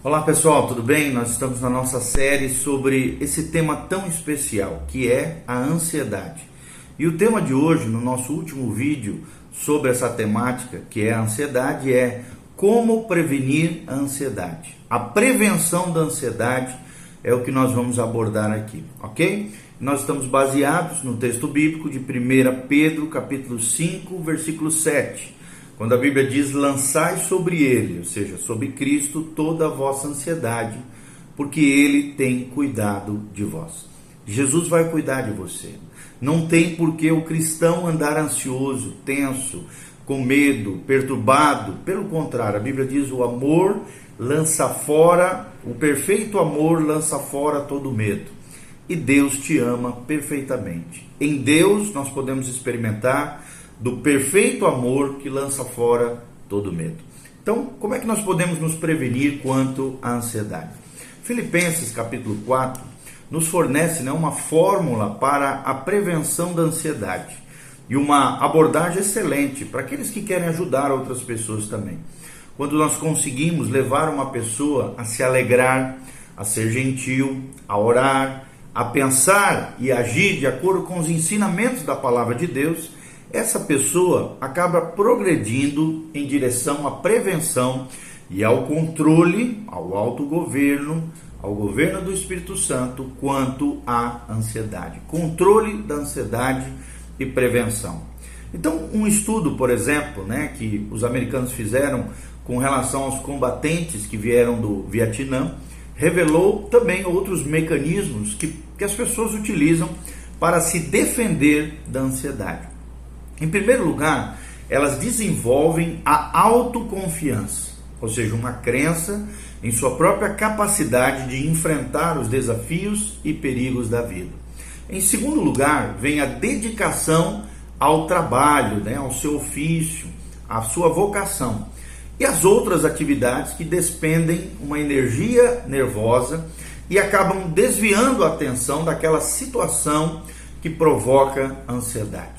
Olá pessoal, tudo bem? Nós estamos na nossa série sobre esse tema tão especial que é a ansiedade. E o tema de hoje, no nosso último vídeo sobre essa temática que é a ansiedade, é como prevenir a ansiedade. A prevenção da ansiedade é o que nós vamos abordar aqui, ok? Nós estamos baseados no texto bíblico de 1 Pedro, capítulo 5, versículo 7 quando a Bíblia diz: lançai sobre ele, ou seja, sobre Cristo, toda a vossa ansiedade, porque ele tem cuidado de vós. Jesus vai cuidar de você. Não tem por que o cristão andar ansioso, tenso, com medo, perturbado. Pelo contrário, a Bíblia diz: o amor lança fora, o perfeito amor lança fora todo medo. E Deus te ama perfeitamente. Em Deus nós podemos experimentar do perfeito amor que lança fora todo medo. Então, como é que nós podemos nos prevenir quanto à ansiedade? Filipenses capítulo 4 nos fornece né, uma fórmula para a prevenção da ansiedade e uma abordagem excelente para aqueles que querem ajudar outras pessoas também. Quando nós conseguimos levar uma pessoa a se alegrar, a ser gentil, a orar, a pensar e agir de acordo com os ensinamentos da palavra de Deus, essa pessoa acaba progredindo em direção à prevenção e ao controle, ao autogoverno, ao governo do Espírito Santo quanto à ansiedade. Controle da ansiedade e prevenção. Então, um estudo, por exemplo, né, que os americanos fizeram com relação aos combatentes que vieram do Vietnã, revelou também outros mecanismos que, que as pessoas utilizam para se defender da ansiedade. Em primeiro lugar, elas desenvolvem a autoconfiança, ou seja, uma crença em sua própria capacidade de enfrentar os desafios e perigos da vida. Em segundo lugar, vem a dedicação ao trabalho, né, ao seu ofício, à sua vocação e as outras atividades que despendem uma energia nervosa e acabam desviando a atenção daquela situação que provoca ansiedade.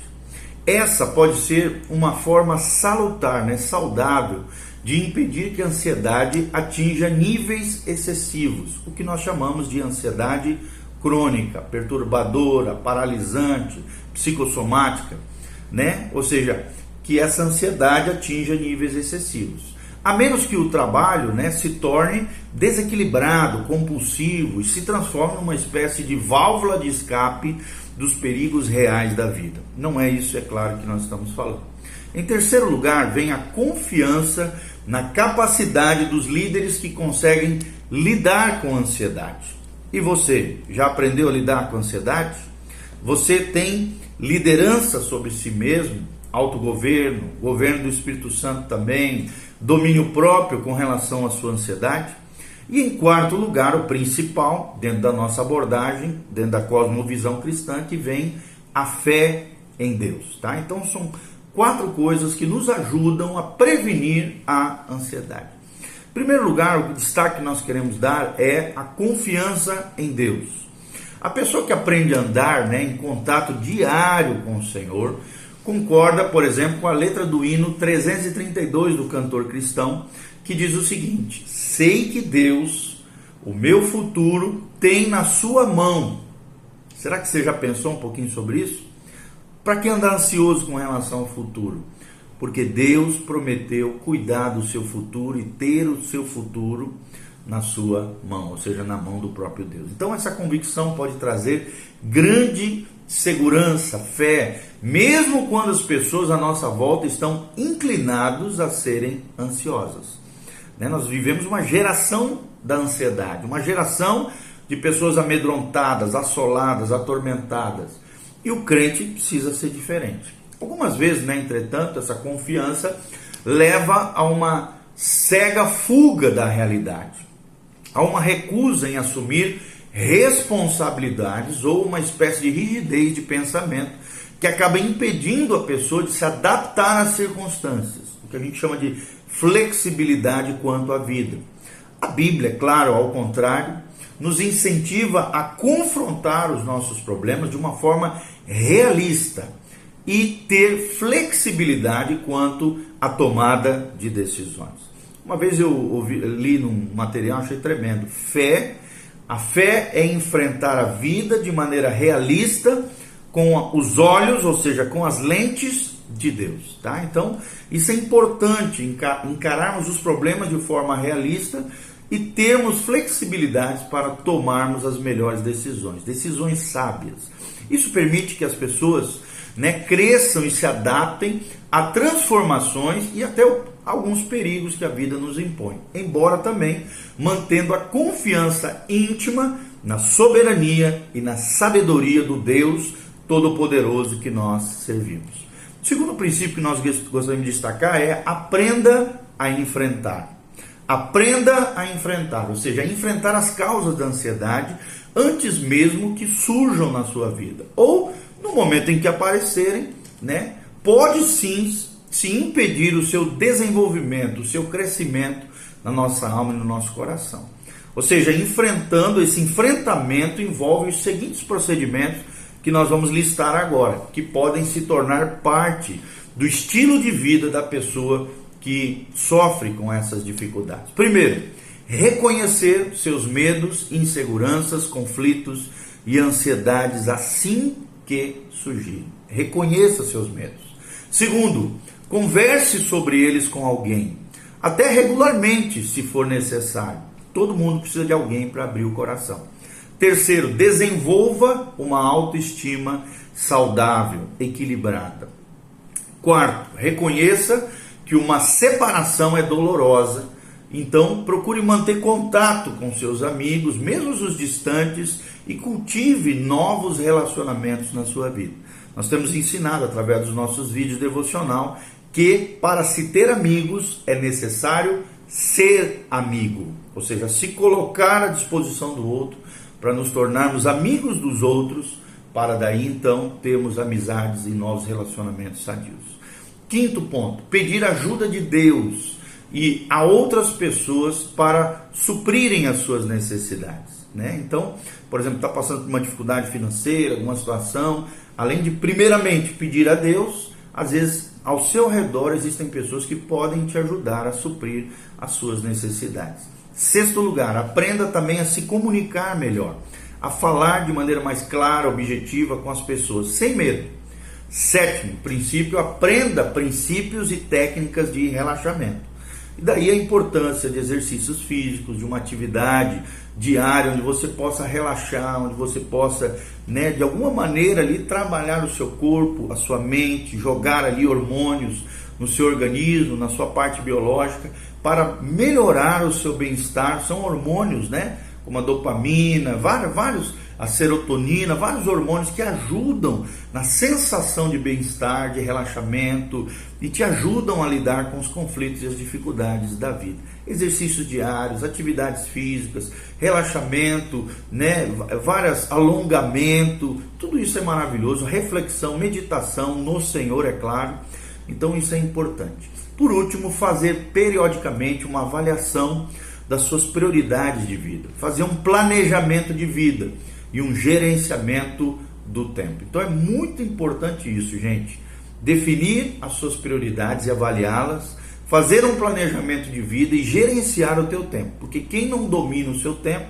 Essa pode ser uma forma salutar, né, saudável, de impedir que a ansiedade atinja níveis excessivos, o que nós chamamos de ansiedade crônica, perturbadora, paralisante, psicossomática, né? Ou seja, que essa ansiedade atinja níveis excessivos. A menos que o trabalho né, se torne desequilibrado, compulsivo e se transforme numa espécie de válvula de escape dos perigos reais da vida. Não é isso, é claro, que nós estamos falando. Em terceiro lugar, vem a confiança na capacidade dos líderes que conseguem lidar com a ansiedade. E você, já aprendeu a lidar com a ansiedade? Você tem liderança sobre si mesmo, autogoverno, governo do Espírito Santo também, domínio próprio com relação à sua ansiedade? E em quarto lugar, o principal, dentro da nossa abordagem, dentro da cosmovisão cristã, que vem a fé em Deus. Tá? Então são quatro coisas que nos ajudam a prevenir a ansiedade. Em primeiro lugar, o destaque que nós queremos dar é a confiança em Deus. A pessoa que aprende a andar né, em contato diário com o Senhor concorda, por exemplo, com a letra do hino 332 do cantor cristão, que diz o seguinte: Sei que Deus, o meu futuro, tem na sua mão. Será que você já pensou um pouquinho sobre isso? Para que andar ansioso com relação ao futuro? Porque Deus prometeu cuidar do seu futuro e ter o seu futuro na sua mão, ou seja, na mão do próprio Deus. Então, essa convicção pode trazer grande segurança, fé, mesmo quando as pessoas à nossa volta estão inclinados a serem ansiosas. Né? Nós vivemos uma geração da ansiedade, uma geração de pessoas amedrontadas, assoladas, atormentadas. E o crente precisa ser diferente. Algumas vezes, né, entretanto, essa confiança leva a uma cega fuga da realidade, a uma recusa em assumir responsabilidades ou uma espécie de rigidez de pensamento que acaba impedindo a pessoa de se adaptar às circunstâncias, o que a gente chama de flexibilidade quanto à vida. A Bíblia, claro, ao contrário, nos incentiva a confrontar os nossos problemas de uma forma realista e ter flexibilidade quanto à tomada de decisões. Uma vez eu ouvi, li num material, achei tremendo. Fé, a fé é enfrentar a vida de maneira realista com os olhos, ou seja, com as lentes de Deus, tá? Então, isso é importante encararmos os problemas de forma realista e termos flexibilidade para tomarmos as melhores decisões, decisões sábias. Isso permite que as pessoas né, cresçam e se adaptem a transformações e até alguns perigos que a vida nos impõe, embora também mantendo a confiança íntima na soberania e na sabedoria do Deus Todo-Poderoso que nós servimos. O segundo princípio que nós gostaríamos de destacar é aprenda a enfrentar. Aprenda a enfrentar, ou seja, a enfrentar as causas da ansiedade antes mesmo que surjam na sua vida. Ou no momento em que aparecerem, né, pode sim se impedir o seu desenvolvimento, o seu crescimento na nossa alma e no nosso coração. Ou seja, enfrentando esse enfrentamento envolve os seguintes procedimentos que nós vamos listar agora, que podem se tornar parte do estilo de vida da pessoa que sofre com essas dificuldades. Primeiro, reconhecer seus medos, inseguranças, conflitos e ansiedades assim que surgirem. Reconheça seus medos. Segundo, converse sobre eles com alguém, até regularmente, se for necessário. Todo mundo precisa de alguém para abrir o coração. Terceiro, desenvolva uma autoestima saudável, equilibrada. Quarto, reconheça que uma separação é dolorosa, então procure manter contato com seus amigos, mesmo os distantes, e cultive novos relacionamentos na sua vida. Nós temos ensinado através dos nossos vídeos devocional que para se ter amigos é necessário ser amigo, ou seja, se colocar à disposição do outro para nos tornarmos amigos dos outros, para daí então termos amizades e novos relacionamentos sadios. Quinto ponto, pedir ajuda de Deus e a outras pessoas para suprirem as suas necessidades. Né? Então, por exemplo, está passando por uma dificuldade financeira, alguma situação, além de primeiramente pedir a Deus, às vezes ao seu redor existem pessoas que podem te ajudar a suprir as suas necessidades. Sexto lugar, aprenda também a se comunicar melhor, a falar de maneira mais clara, objetiva com as pessoas, sem medo. Sétimo princípio, aprenda princípios e técnicas de relaxamento. E daí a importância de exercícios físicos, de uma atividade diária onde você possa relaxar, onde você possa, né, de alguma maneira ali trabalhar o seu corpo, a sua mente, jogar ali hormônios no seu organismo, na sua parte biológica, para melhorar o seu bem-estar. São hormônios, né, como a dopamina, vários, vários a serotonina, vários hormônios que ajudam na sensação de bem-estar, de relaxamento e te ajudam a lidar com os conflitos e as dificuldades da vida. Exercícios diários, atividades físicas, relaxamento, né, várias alongamento, tudo isso é maravilhoso, reflexão, meditação no Senhor, é claro. Então isso é importante. Por último, fazer periodicamente uma avaliação das suas prioridades de vida, fazer um planejamento de vida e um gerenciamento do tempo. Então é muito importante isso, gente. Definir as suas prioridades e avaliá-las, fazer um planejamento de vida e gerenciar o teu tempo, porque quem não domina o seu tempo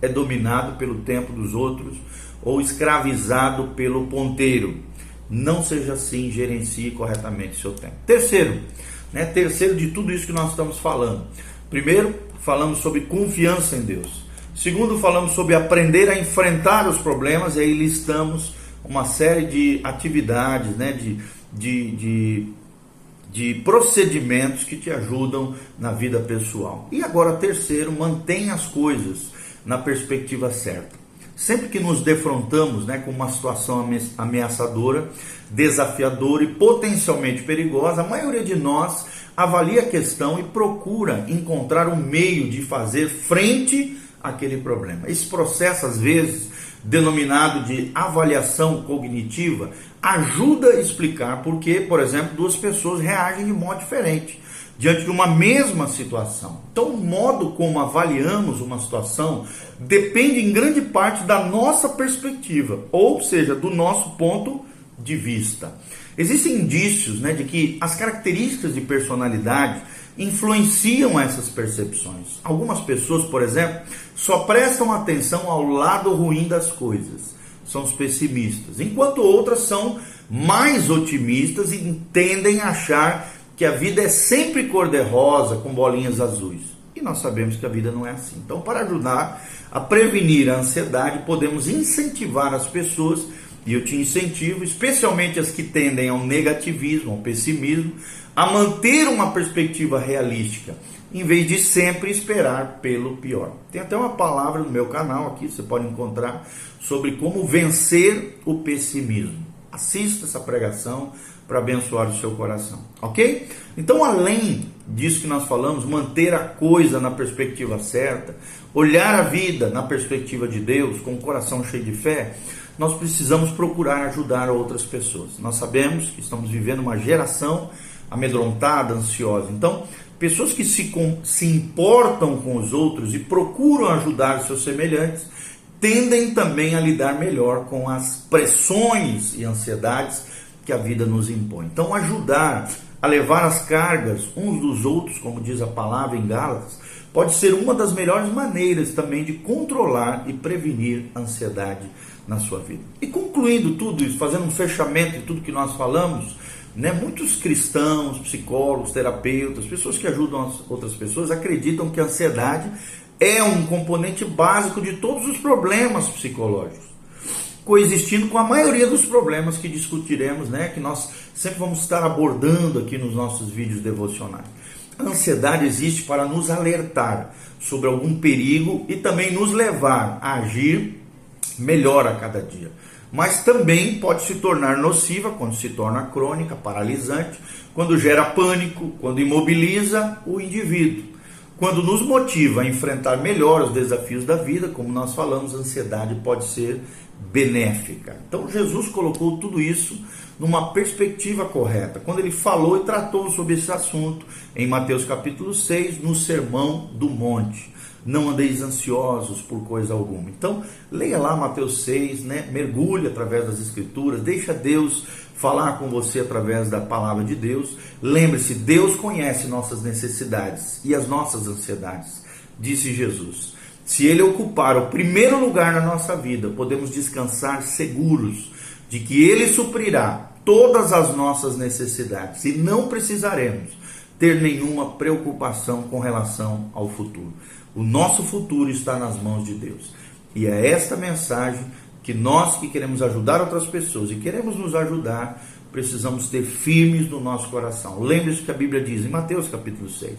é dominado pelo tempo dos outros ou escravizado pelo ponteiro. Não seja assim, gerencie corretamente o seu tempo. Terceiro, né, terceiro de tudo isso que nós estamos falando. Primeiro, falamos sobre confiança em Deus. Segundo, falamos sobre aprender a enfrentar os problemas, e aí listamos uma série de atividades, né, de, de, de, de procedimentos que te ajudam na vida pessoal. E agora, terceiro, mantenha as coisas na perspectiva certa. Sempre que nos defrontamos né, com uma situação ameaçadora, desafiadora e potencialmente perigosa, a maioria de nós avalia a questão e procura encontrar um meio de fazer frente aquele problema. Esse processo, às vezes, denominado de avaliação cognitiva, ajuda a explicar por que, por exemplo, duas pessoas reagem de modo diferente diante de uma mesma situação. Então, o modo como avaliamos uma situação depende em grande parte da nossa perspectiva, ou seja, do nosso ponto de vista. Existem indícios né, de que as características de personalidade influenciam essas percepções. Algumas pessoas, por exemplo, só prestam atenção ao lado ruim das coisas, são os pessimistas, enquanto outras são mais otimistas e tendem a achar que a vida é sempre cor-de-rosa com bolinhas azuis. E nós sabemos que a vida não é assim. Então, para ajudar a prevenir a ansiedade, podemos incentivar as pessoas, e eu te incentivo, especialmente as que tendem ao negativismo, ao pessimismo, a manter uma perspectiva realística, em vez de sempre esperar pelo pior. Tem até uma palavra no meu canal aqui, você pode encontrar, sobre como vencer o pessimismo. Assista essa pregação para abençoar o seu coração, ok? Então, além disso que nós falamos, manter a coisa na perspectiva certa, olhar a vida na perspectiva de Deus, com o coração cheio de fé, nós precisamos procurar ajudar outras pessoas. Nós sabemos que estamos vivendo uma geração amedrontada, ansiosa. Então, pessoas que se, com, se importam com os outros e procuram ajudar seus semelhantes, tendem também a lidar melhor com as pressões e ansiedades que a vida nos impõe. Então, ajudar a levar as cargas uns dos outros, como diz a palavra em Gálatas, pode ser uma das melhores maneiras também de controlar e prevenir a ansiedade na sua vida. E concluindo tudo isso, fazendo um fechamento de tudo que nós falamos, né? Muitos cristãos, psicólogos, terapeutas, pessoas que ajudam as outras pessoas acreditam que a ansiedade é um componente básico de todos os problemas psicológicos, coexistindo com a maioria dos problemas que discutiremos, né? que nós sempre vamos estar abordando aqui nos nossos vídeos devocionais. A ansiedade existe para nos alertar sobre algum perigo e também nos levar a agir melhor a cada dia mas também pode se tornar nociva quando se torna crônica, paralisante, quando gera pânico, quando imobiliza o indivíduo, quando nos motiva a enfrentar melhor os desafios da vida, como nós falamos, a ansiedade pode ser benéfica. Então Jesus colocou tudo isso numa perspectiva correta, quando ele falou e tratou sobre esse assunto em Mateus capítulo 6, no Sermão do Monte não andeis ansiosos por coisa alguma. Então, leia lá Mateus 6, né? mergulhe através das Escrituras, deixa Deus falar com você através da palavra de Deus. Lembre-se, Deus conhece nossas necessidades e as nossas ansiedades, disse Jesus. Se Ele ocupar o primeiro lugar na nossa vida, podemos descansar seguros de que Ele suprirá todas as nossas necessidades e não precisaremos ter nenhuma preocupação com relação ao futuro. O nosso futuro está nas mãos de Deus. E é esta mensagem que nós que queremos ajudar outras pessoas e queremos nos ajudar, precisamos ter firmes no nosso coração. Lembre-se que a Bíblia diz em Mateus capítulo 6: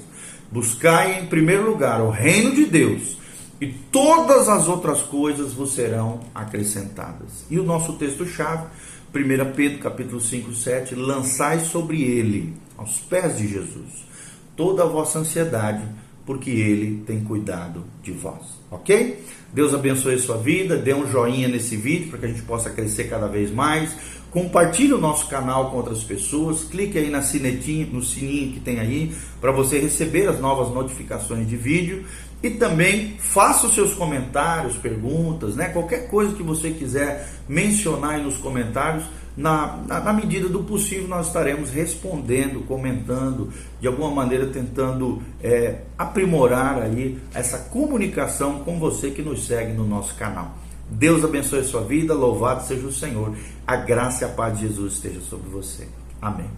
Buscai em primeiro lugar o reino de Deus, e todas as outras coisas vos serão acrescentadas. E o nosso texto-chave, 1 Pedro capítulo 5, 7, lançai sobre ele, aos pés de Jesus, toda a vossa ansiedade porque Ele tem cuidado de vós, ok? Deus abençoe a sua vida, dê um joinha nesse vídeo para que a gente possa crescer cada vez mais. Compartilhe o nosso canal com outras pessoas, clique aí na sinetinha, no sininho que tem aí para você receber as novas notificações de vídeo e também faça os seus comentários, perguntas, né? Qualquer coisa que você quiser mencionar aí nos comentários, na, na, na, medida do possível, nós estaremos respondendo, comentando, de alguma maneira tentando é, aprimorar aí essa comunicação com você que nos segue no nosso canal. Deus abençoe a sua vida, louvado seja o Senhor. A graça e a paz de Jesus esteja sobre você. Amém.